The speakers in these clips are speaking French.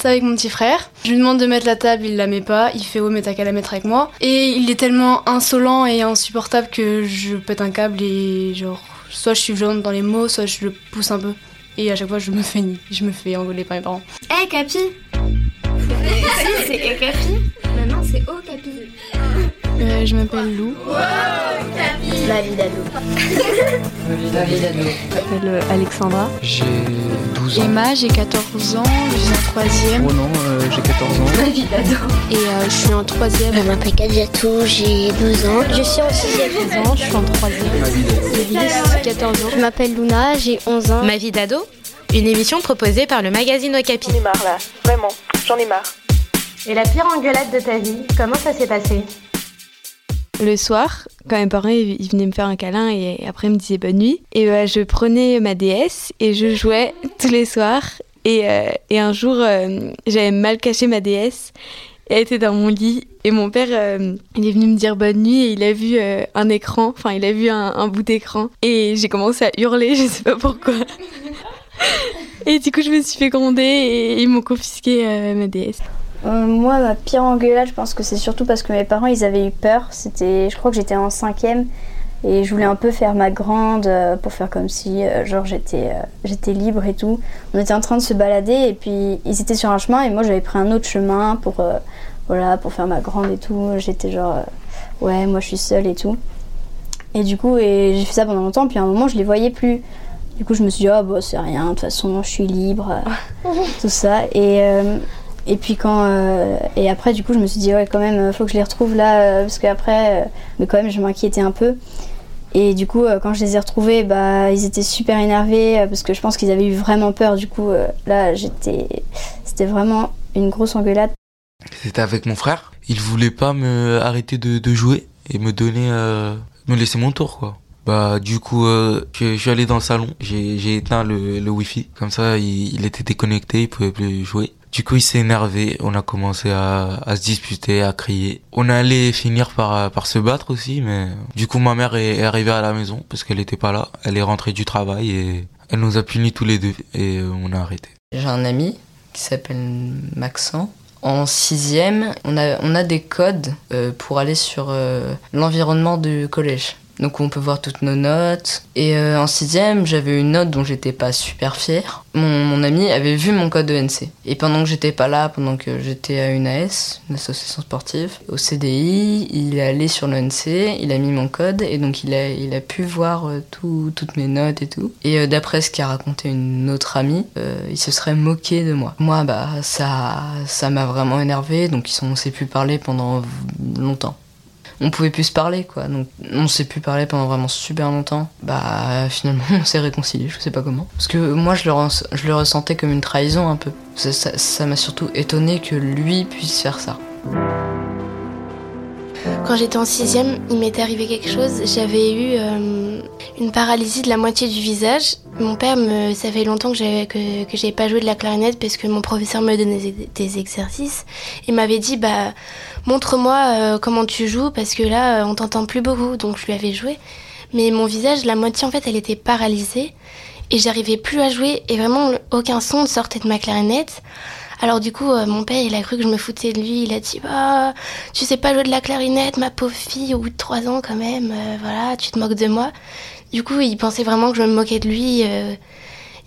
C'est avec mon petit frère. Je lui demande de mettre la table, il la met pas. Il fait oh mais t'as qu'à la mettre avec moi. Et il est tellement insolent et insupportable que je pète un câble et genre soit je suis violente dans les mots, soit je le pousse un peu. Et à chaque fois je me fais je me fais engueuler par mes parents. Hé hey, Capi c'est Hé Capi? Non c'est Oh Capi. Euh, je m'appelle Lou. Wow, Capi Ma vie d'ado. Ma vie d'ado. Je m'appelle euh, Alexandra. J'ai 12 ans. Emma, j'ai 14 ans, je suis en troisième. Oh non, euh, j'ai 14 ans. Ma vie d'ado. Et euh, je suis en troisième. Je m'appelle Kadjatou, j'ai 12 ans. Je suis en sixième. 13 ans, je suis en troisième. Ma vie d'ado. J'ai 14 ans. Je m'appelle Luna, j'ai 11 ans. Ma vie d'ado Une émission proposée par le magazine Okapi. J'en ai marre là, vraiment, j'en ai marre. Et la pire engueulade de ta vie, comment ça s'est passé? Le soir, quand mes parents ils venaient me faire un câlin et après ils me disaient bonne nuit, et bah, je prenais ma DS et je jouais tous les soirs. Et, euh, et un jour, euh, j'avais mal caché ma DS. Elle était dans mon lit et mon père, il est venu me dire bonne nuit et il a vu un écran, enfin il a vu un, un bout d'écran et j'ai commencé à hurler, je sais pas pourquoi. et du coup, je me suis fait gronder et ils m'ont confisqué ma DS. Euh, moi, ma pire engueulade, je pense que c'est surtout parce que mes parents, ils avaient eu peur. C'était, je crois que j'étais en cinquième et je voulais un peu faire ma grande euh, pour faire comme si, euh, genre, j'étais, j'étais libre et tout. On était en train de se balader et puis ils étaient sur un chemin et moi, j'avais pris un autre chemin pour, voilà, pour faire ma grande et tout. J'étais genre, ouais, moi, je suis seule et tout. Et du coup, et j'ai fait ça pendant longtemps. Puis à un moment, je les voyais plus. Du coup, je me suis dit, oh, bah, c'est rien, de toute façon, je suis libre, tout ça. Et et puis quand euh, et après du coup je me suis dit ouais quand même faut que je les retrouve là euh, parce qu'après euh, mais quand même je m'inquiétais un peu. Et du coup quand je les ai retrouvés bah ils étaient super énervés parce que je pense qu'ils avaient eu vraiment peur. Du coup là j'étais c'était vraiment une grosse engueulade. C'était avec mon frère. Il voulait pas me arrêter de, jouer et me donner me laisser mon tour quoi. Bah du coup je, je, suis allé dans le salon, j'ai éteint le, le wifi, comme ça il, il était déconnecté, il pouvait plus jouer. Du coup, il s'est énervé. On a commencé à, se disputer, à crier. On allait finir par, se battre aussi, mais du coup, ma mère est, arrivée à la maison parce qu'elle était pas là. Elle est rentrée du travail et elle nous a punis tous les deux et on a arrêté. J'ai un ami qui s'appelle Maxent. En sixième, on a, on a des codes euh, pour aller sur euh, l'environnement du collège. Donc on peut voir toutes nos notes. Et euh, en sixième, j'avais une note dont j'étais pas super fière. Mon, ami avait vu mon code ENC. Et pendant que j'étais pas là, pendant que j'étais à une AS, une association sportive, au CDI, il est allé sur l'ENC, il a mis mon code et donc il a, il a pu voir euh, tout, toutes mes notes et tout. Et euh, d'après ce qu'a raconté une autre amie, il se serait moqué de moi. Moi, bah ça ça m'a vraiment énervé, donc on s'est pu parler pendant longtemps on pouvait plus se parler quoi. Donc on s'est plus parler pendant vraiment super longtemps. Bah finalement on s'est réconcilié, je sais pas comment. Parce que moi je le, je le ressentais comme une trahison un peu. Ça m'a surtout étonné que lui puisse faire ça. Quand j'étais en sixième, il m'était arrivé quelque chose. J'avais eu euh, une paralysie de la moitié du visage. Mon père, me, ça fait longtemps que j'avais que, que pas joué de la clarinette parce que mon professeur me donnait des exercices. Il m'avait dit bah montre-moi euh, comment tu joues parce que là on t'entend plus beaucoup. Donc je lui avais joué, mais mon visage, la moitié en fait, elle était paralysée et j'arrivais plus à jouer et vraiment aucun son ne sortait de ma clarinette. Alors du coup, euh, mon père, il a cru que je me foutais de lui. Il a dit, bah, tu sais pas jouer de la clarinette, ma pauvre fille, au bout de trois ans quand même. Euh, voilà, tu te moques de moi. Du coup, il pensait vraiment que je me moquais de lui. Euh,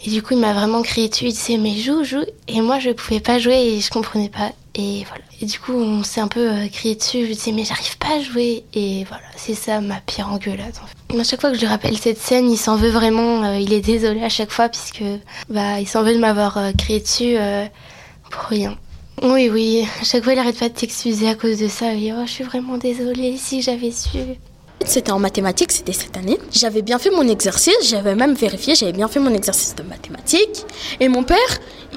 et du coup, il m'a vraiment crié dessus. Il disait, mais joue, joue. Et moi, je pouvais pas jouer et je comprenais pas. Et voilà. Et du coup, on s'est un peu crié dessus. Je disais, mais j'arrive pas à jouer. Et voilà, c'est ça ma pire engueulade. En fait. À chaque fois que je lui rappelle cette scène, il s'en veut vraiment. il est désolé à chaque fois puisque bah, il s'en veut de m'avoir crié dessus. Pour rien. Oui, oui, chaque fois il arrête pas de t'excuser à cause de ça. oh, je suis vraiment désolée si j'avais su. C'était en mathématiques, c'était cette année. J'avais bien fait mon exercice, j'avais même vérifié, j'avais bien fait mon exercice de mathématiques. Et mon père,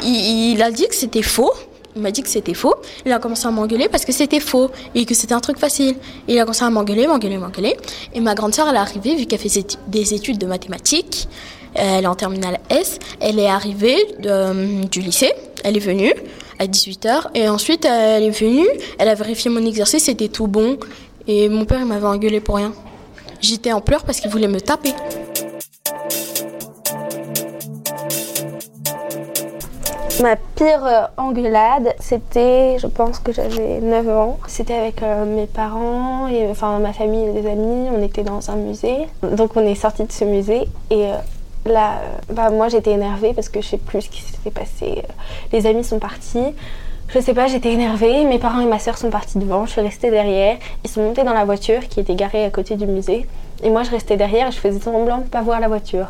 il, a dit que c'était faux. Il m'a dit que c'était faux. Il a commencé à m'engueuler parce que c'était faux et que c'était un truc facile. il a commencé à m'engueuler, m'engueuler, m'engueuler. Et ma grande sœur, elle est arrivée, vu qu'elle faisait des études de mathématiques. Elle est en terminale S. Elle est arrivée de, du lycée. Elle est venue à 18h et ensuite elle est venue, elle a vérifié mon exercice, c'était tout bon et mon père m'avait engueulé pour rien. J'étais en pleurs parce qu'il voulait me taper. Ma pire euh, engueulade, c'était, je pense que j'avais 9 ans. C'était avec euh, mes parents, et, enfin ma famille et des amis. On était dans un musée. Donc on est sorti de ce musée et euh, là, bah, moi j'étais énervée parce que je sais plus ce qui s'était passé. Les amis sont partis. Je sais pas, j'étais énervée. Mes parents et ma soeur sont partis devant. Je suis restée derrière. Ils sont montés dans la voiture qui était garée à côté du musée. Et moi je restais derrière et je faisais semblant de pas voir la voiture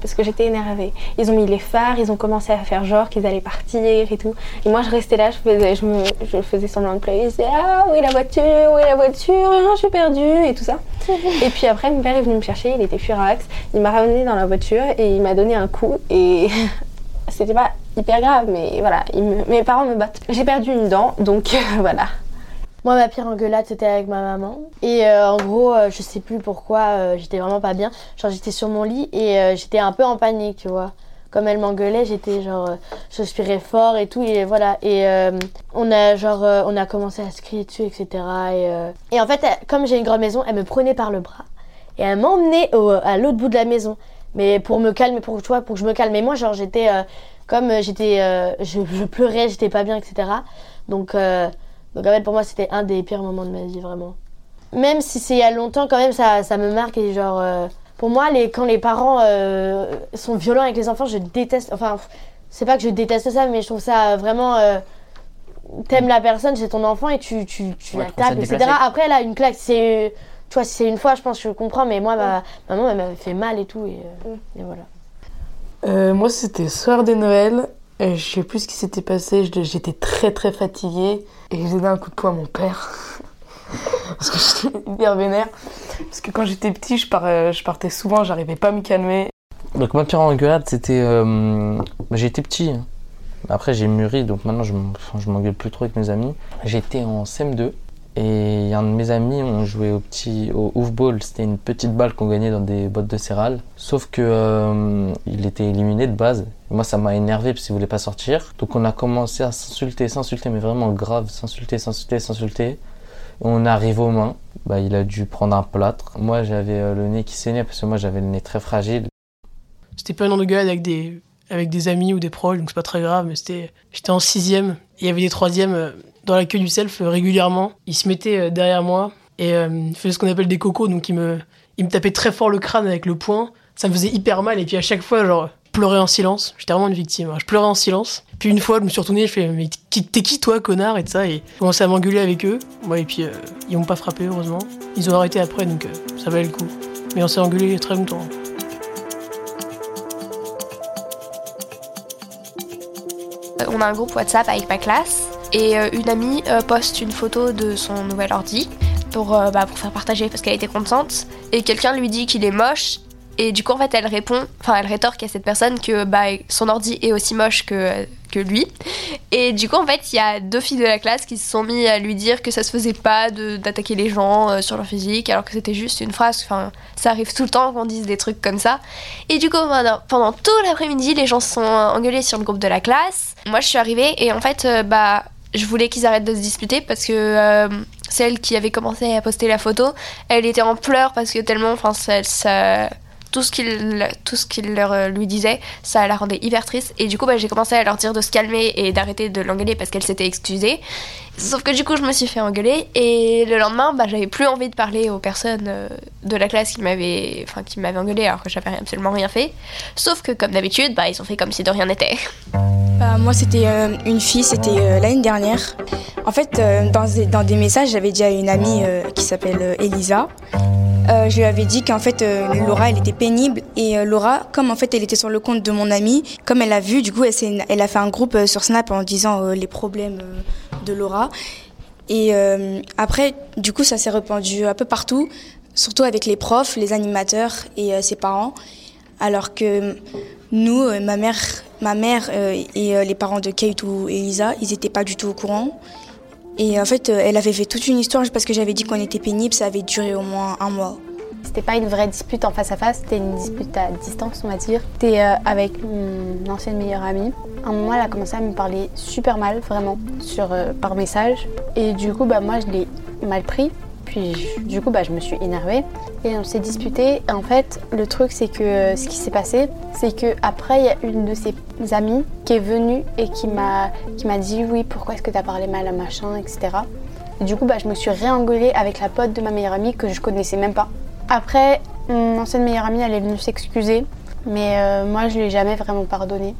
parce que j'étais énervée. Ils ont mis les phares, ils ont commencé à faire genre qu'ils allaient partir et tout. Et moi, je restais là, je faisais, je me, je faisais semblant de pleurer. Je disais Ah, où est la voiture Où est la voiture? Je suis perdue et tout ça. et puis après, mon père est venu me chercher, il était furax. Il m'a ramené dans la voiture et il m'a donné un coup. Et c'était pas hyper grave, mais voilà, mes parents me battent. J'ai perdu une dent, donc voilà. Moi, ma pire engueulade, c'était avec ma maman. Et euh, en gros, euh, je sais plus pourquoi, euh, j'étais vraiment pas bien. Genre, j'étais sur mon lit et j'étais un peu en panique, tu vois. Comme elle m'engueulait, j'étais genre, je respirais fort et tout, et voilà. Et on a genre, on a commencé à se crier dessus, etc. Et, en fait, comme j'ai une grande maison, elle me prenait par le bras et elle m'emmenait à l'autre bout de la maison. Mais pour me calmer, pour, pour que je me calme. Et moi, genre, j'étais, comme j'étais, je, pleurais, j'étais pas bien, etc. Donc, donc en fait, pour moi, c'était un des pires moments de ma vie, vraiment. Même si c'est il y a longtemps, quand même, ça, ça me marque. Et genre, euh, pour moi, les, quand les parents euh, sont violents avec les enfants, je déteste. Enfin, c'est pas que je déteste ça, mais je trouve ça vraiment. Euh, T'aimes la personne, c'est ton enfant et tu, tu, tu la tapes, etc. Après, elle a une claque. C'est, tu vois, si c'est une fois, je pense que je comprends, mais moi, ma maman, elle m'avait fait mal et tout. Et, et voilà. moi, c'était soir de Noël. Je sais plus ce qui s'était passé. J'étais très très fatiguée. Et j'ai donné un coup de poing à mon père. Parce que j'étais hyper vénère. Parce que quand j'étais petit, je, euh, je partais souvent, j'arrivais pas à me calmer. Donc ma pire engueulade, c'était... Euh, bah, j'étais petit. Hein. Après j'ai mûri, donc maintenant je m'engueule plus trop avec mes amis. J'étais en CM2 et un de mes amis, on jouait au petit au off-ball. C'était une petite balle qu'on gagnait dans des bottes de céréales. Sauf que euh, il était éliminé de base. Moi, ça m'a énervé parce qu'il voulait pas sortir. Donc on a commencé à s'insulter, s'insulter, mais vraiment grave, s'insulter, s'insulter, s'insulter. On arrive aux mains. Bah, il a dû prendre un plâtre. Moi, j'avais euh, le nez qui saignait parce que moi, j'avais le nez très fragile. C'était pas une engueulade avec des avec des amis ou des proches, donc c'est pas très grave. Mais c'était, j'étais en sixième. Il y avait des troisièmes euh, dans la queue du self euh, régulièrement. Il se mettait euh, derrière moi et euh, il faisait ce qu'on appelle des cocos, donc il me, il me tapait très fort le crâne avec le poing. Ça me faisait hyper mal et puis à chaque fois, genre, pleurais en silence. J'étais vraiment une victime. Hein. Je pleurais en silence. Puis une fois, je me suis retourné, je fais Mais t'es qui toi, connard Et ça. Et j'ai commencé à m'engueuler avec eux. Ouais, et puis ils m'ont pas frappé, heureusement. Ils ont arrêté après, donc ça valait le coup. Mais on s'est engueulé très longtemps. On a un groupe WhatsApp avec ma classe et euh, une amie euh, poste une photo de son nouvel ordi pour, euh, bah, pour faire partager parce qu'elle était contente. Et quelqu'un lui dit qu'il est moche. Et du coup, en fait, elle répond, enfin, elle rétorque à cette personne que bah, son ordi est aussi moche que, que lui. Et du coup, en fait, il y a deux filles de la classe qui se sont mis à lui dire que ça se faisait pas d'attaquer les gens sur leur physique, alors que c'était juste une phrase. Enfin, ça arrive tout le temps qu'on dise des trucs comme ça. Et du coup, pendant, tout l'après-midi, les gens se sont engueulés sur le groupe de la classe. Moi, je suis arrivée et en fait, bah je voulais qu'ils arrêtent de se disputer parce que euh, celle qui avait commencé à poster la photo, elle était en pleurs parce que tellement, enfin, ça, tout ce qu'il tout ce qu'il leur euh, lui disait, ça la rendait hyper triste. Et du coup, bah, j'ai commencé à leur dire de se calmer et d'arrêter de l'engueuler parce qu'elle s'était excusée. Sauf que du coup, je me suis fait engueuler et le lendemain, bah, j'avais plus envie de parler aux personnes euh, de la classe qui m'avaient, enfin, qui engueulé alors que j'avais absolument rien fait. Sauf que comme d'habitude, bah, ils ont fait comme si de rien n'était. Bah, moi, c'était euh, une fille, c'était l'année dernière. En fait, dans, dans, des messages, j'avais dit à une amie qui s'appelle Elisa. Je lui avais dit qu'en fait Laura elle était pénible et Laura comme en fait elle était sur le compte de mon amie comme elle a vu du coup elle, a fait un groupe sur Snap en disant les problèmes de Laura. Et euh, après, du coup, ça s'est répandu un peu partout, surtout avec les profs, les animateurs et euh, ses parents. Alors que nous, euh, ma mère, ma mère et les parents de Kate ou Elisa, ils n'étaient pas du tout au courant. Et en fait, elle avait fait toute une histoire parce que j'avais dit qu'on était pénible, ça avait duré au moins un mois. C'était pas une vraie dispute en face à face, c'était une dispute à distance, on va dire. C'était euh, avec mon ancienne meilleure amie. À un moment, elle a commencé à me parler super mal, vraiment, euh, par message. Et du coup, bah, moi, je l'ai mal pris. Puis du coup, bah, je me suis énervée et on s'est disputé. Et en fait, le truc, c'est que ce qui s'est passé, c'est que après, il y a une de ses amis qui est venu et qui m'a dit oui pourquoi est-ce que t'as parlé mal à machin etc. Et du coup bah, je me suis réengueulée avec la pote de ma meilleure amie que je connaissais même pas. Après mon ancienne meilleure amie elle est venue s'excuser mais euh, moi je lui ai jamais vraiment pardonné.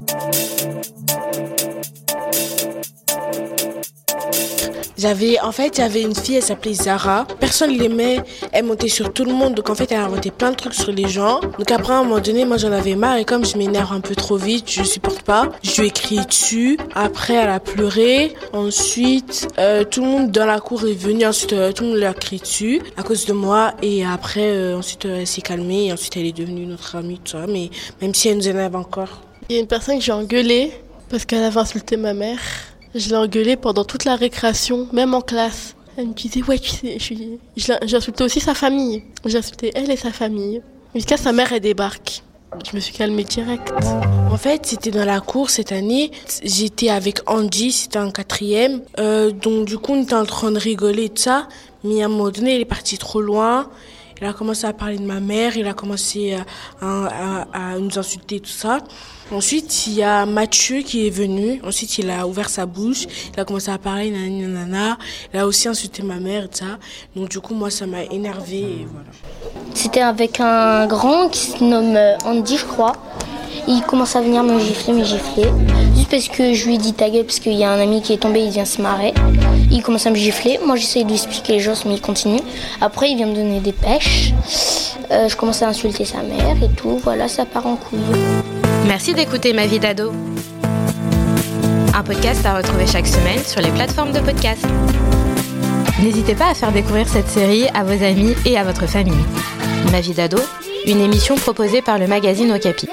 J'avais, en fait, avait une fille, elle s'appelait Zara. Personne l'aimait. Elle montait sur tout le monde. Donc, en fait, elle inventait plein de trucs sur les gens. Donc, après, à un moment donné, moi, j'en avais marre. Et comme je m'énerve un peu trop vite, je supporte pas. Je lui ai crié dessus. Après, elle a pleuré. Ensuite, euh, tout le monde dans la cour est venu. Ensuite, euh, tout le monde lui a crié dessus à cause de moi. Et après, euh, ensuite, elle s'est calmée. Et ensuite, elle est devenue notre amie, tout ça. Mais même si elle nous énerve encore. Il y a une personne que j'ai engueulée parce qu'elle avait insulté ma mère. Je l'ai engueulée pendant toute la récréation, même en classe. Elle me disait, ouais, tu sais, insulté aussi sa famille. J'ai insulté elle et sa famille. Jusqu'à sa mère, elle débarque. Je me suis calmée direct. En fait, c'était dans la cour cette année. J'étais avec Andy, c'était en quatrième. Euh, donc, du coup, on était en train de rigoler et tout ça. Mais à un moment donné, il est parti trop loin. Il a commencé à parler de ma mère, il a commencé à, à, à, nous insulter, tout ça. Ensuite, il y a Mathieu qui est venu. Ensuite, il a ouvert sa bouche. Il a commencé à parler, nanana. Il a aussi insulté ma mère et ça. Donc, du coup, moi, ça m'a énervé voilà. C'était avec un grand qui se nomme Andy, je crois. Il commence à venir me gifler, me gifler. Juste parce que je lui ai dit ta gueule, parce qu'il y a un ami qui est tombé, il vient se marrer. Il commence à me gifler. Moi, j'essaie de lui expliquer les choses, mais il continue. Après, il vient me donner des pêches. Euh, je commence à insulter sa mère et tout. Voilà, ça part en couille. Merci d'écouter Ma vie d'ado. Un podcast à retrouver chaque semaine sur les plateformes de podcast. N'hésitez pas à faire découvrir cette série à vos amis et à votre famille. Ma vie d'ado, une émission proposée par le magazine Okapi.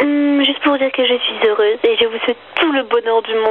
Hum, juste pour dire que je suis heureuse et je vous souhaite tout le bonheur du monde.